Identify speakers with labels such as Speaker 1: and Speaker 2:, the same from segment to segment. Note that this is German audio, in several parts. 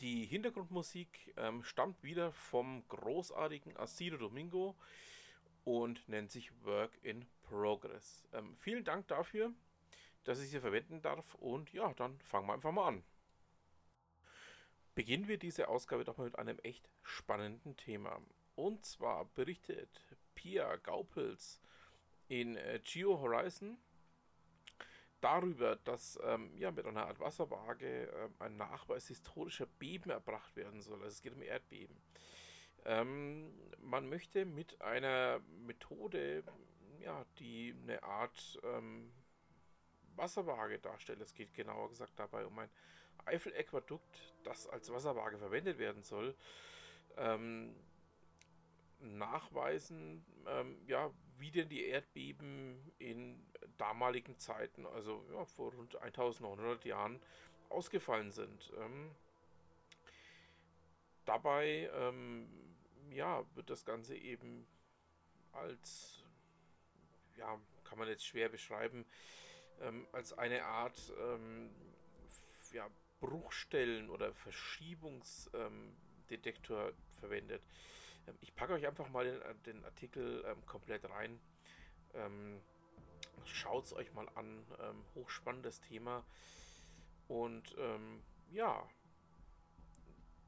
Speaker 1: Die Hintergrundmusik ähm, stammt wieder vom großartigen Asido Domingo und nennt sich Work in Progress. Ähm, vielen Dank dafür, dass ich sie verwenden darf und ja, dann fangen wir einfach mal an. Beginnen wir diese Ausgabe doch mal mit einem echt spannenden Thema. Und zwar berichtet Pia Gaupels in äh, Geo Horizon darüber, dass ähm, ja, mit einer Art Wasserwaage ähm, ein Nachweis historischer Beben erbracht werden soll. Also es geht um Erdbeben. Ähm, man möchte mit einer Methode, ja, die eine Art ähm, Wasserwaage darstellt, es geht genauer gesagt dabei um ein Eifel-Äquadukt, das als Wasserwaage verwendet werden soll, ähm, nachweisen, ähm, ja, wie denn die Erdbeben in damaligen Zeiten, also ja, vor rund 1900 Jahren, ausgefallen sind. Ähm, dabei ähm, ja, wird das Ganze eben als, ja, kann man jetzt schwer beschreiben, ähm, als eine Art ähm, ja, Bruchstellen- oder Verschiebungsdetektor verwendet. Ähm, ich packe euch einfach mal den, äh, den Artikel ähm, komplett rein. Ähm, Schaut es euch mal an. Hochspannendes Thema. Und ja,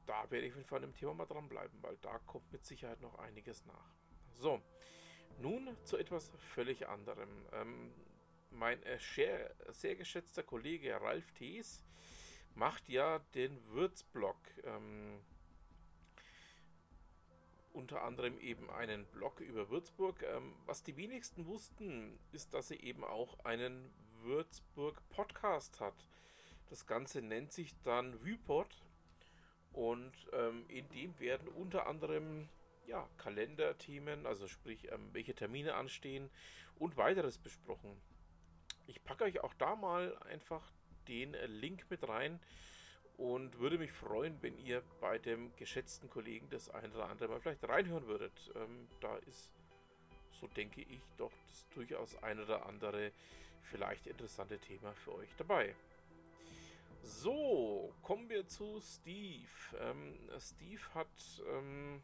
Speaker 1: da werde ich von dem Thema mal dranbleiben, weil da kommt mit Sicherheit noch einiges nach. So, nun zu etwas völlig anderem. Ähm, mein äh, sehr, sehr, geschätzter Kollege Ralf Thees macht ja den Würzblog. Ähm, unter anderem eben einen Blog über Würzburg. Ähm, was die wenigsten wussten, ist, dass er eben auch einen Würzburg-Podcast hat. Das Ganze nennt sich dann Vypod und ähm, in dem werden unter anderem ja, Kalenderthemen, also sprich, ähm, welche Termine anstehen und weiteres besprochen. Ich packe euch auch da mal einfach den Link mit rein und würde mich freuen, wenn ihr bei dem geschätzten Kollegen das ein oder andere mal vielleicht reinhören würdet. Ähm, da ist, so denke ich, doch das durchaus ein oder andere vielleicht interessante Thema für euch dabei. So, kommen wir zu Steve. Ähm, Steve hat ähm,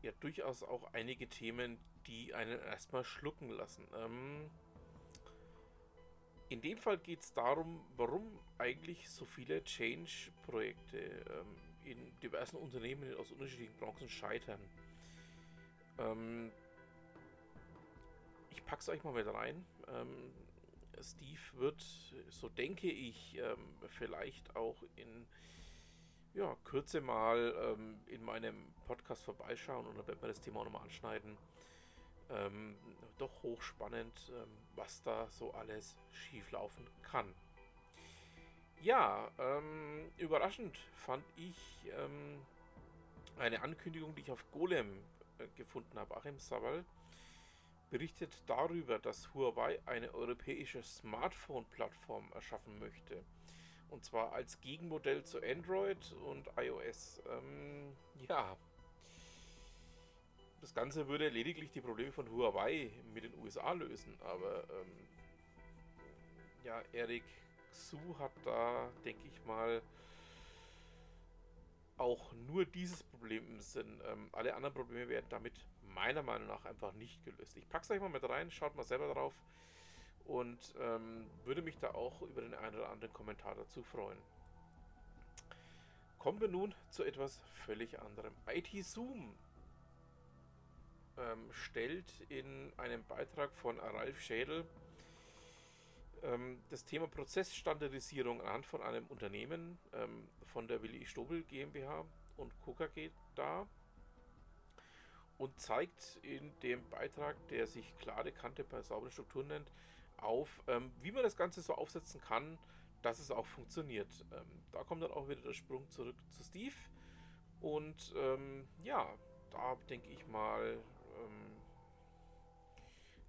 Speaker 1: ja durchaus auch einige Themen, die einen erstmal schlucken lassen. Ähm, in dem Fall geht es darum, warum eigentlich so viele Change-Projekte ähm, in diversen Unternehmen aus unterschiedlichen Branchen scheitern. Ähm, ich packe es euch mal mit rein. Ähm, Steve wird, so denke ich, ähm, vielleicht auch in ja, Kürze mal ähm, in meinem Podcast vorbeischauen und dann werden wir das Thema auch nochmal anschneiden. Ähm, doch hochspannend, ähm, was da so alles schieflaufen kann. Ja, ähm, überraschend fand ich ähm, eine Ankündigung, die ich auf Golem äh, gefunden habe. Achim Sabal berichtet darüber, dass Huawei eine europäische Smartphone-Plattform erschaffen möchte. Und zwar als Gegenmodell zu Android und iOS. Ähm, ja, das Ganze würde lediglich die Probleme von Huawei mit den USA lösen, aber ähm, ja, Eric Xu hat da, denke ich mal, auch nur dieses Problem im Sinn. Ähm, alle anderen Probleme werden damit meiner Meinung nach einfach nicht gelöst. Ich packe es euch mal mit rein, schaut mal selber drauf und ähm, würde mich da auch über den einen oder anderen Kommentar dazu freuen. Kommen wir nun zu etwas völlig anderem. IT Zoom ähm, stellt in einem Beitrag von Ralf Schädel ähm, das Thema Prozessstandardisierung anhand von einem Unternehmen ähm, von der Willi Stobel GmbH und KKG dar und zeigt in dem Beitrag, der sich klare Kante bei sauberen Strukturen nennt, auf, ähm, wie man das Ganze so aufsetzen kann, dass es auch funktioniert. Ähm, da kommt dann auch wieder der Sprung zurück zu Steve. Und ähm, ja, da denke ich mal, ähm,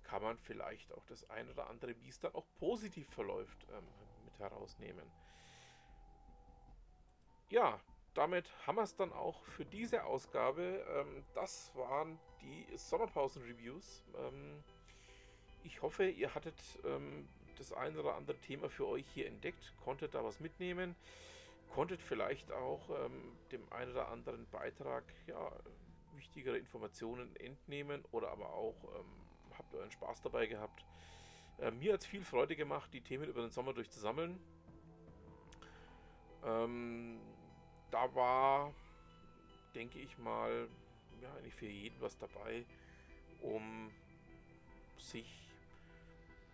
Speaker 1: kann man vielleicht auch das ein oder andere, wie es dann auch positiv verläuft, ähm, mit herausnehmen. Ja, damit haben wir es dann auch für diese Ausgabe. Ähm, das waren die Sommerpausen-Reviews. Ähm, ich hoffe, ihr hattet ähm, das ein oder andere Thema für euch hier entdeckt, konntet da was mitnehmen, konntet vielleicht auch ähm, dem einen oder anderen Beitrag ja, wichtigere Informationen entnehmen oder aber auch ähm, habt euren Spaß dabei gehabt. Äh, mir hat es viel Freude gemacht, die Themen über den Sommer durchzusammeln. Ähm, da war, denke ich mal, ja, eigentlich für jeden was dabei, um sich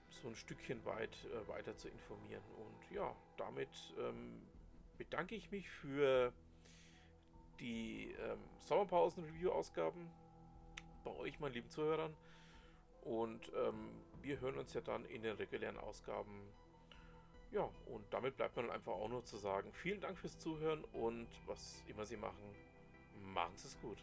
Speaker 1: so ein Stückchen weit äh, weiter zu informieren. Und ja, damit ähm, bedanke ich mich für die ähm, Sommerpausen-Review-Ausgaben bei euch, meinen lieben Zuhörern. Und ähm, wir hören uns ja dann in den regulären Ausgaben. Ja, und damit bleibt mir dann einfach auch nur zu sagen, vielen Dank fürs Zuhören und was immer Sie machen, machen Sie es gut.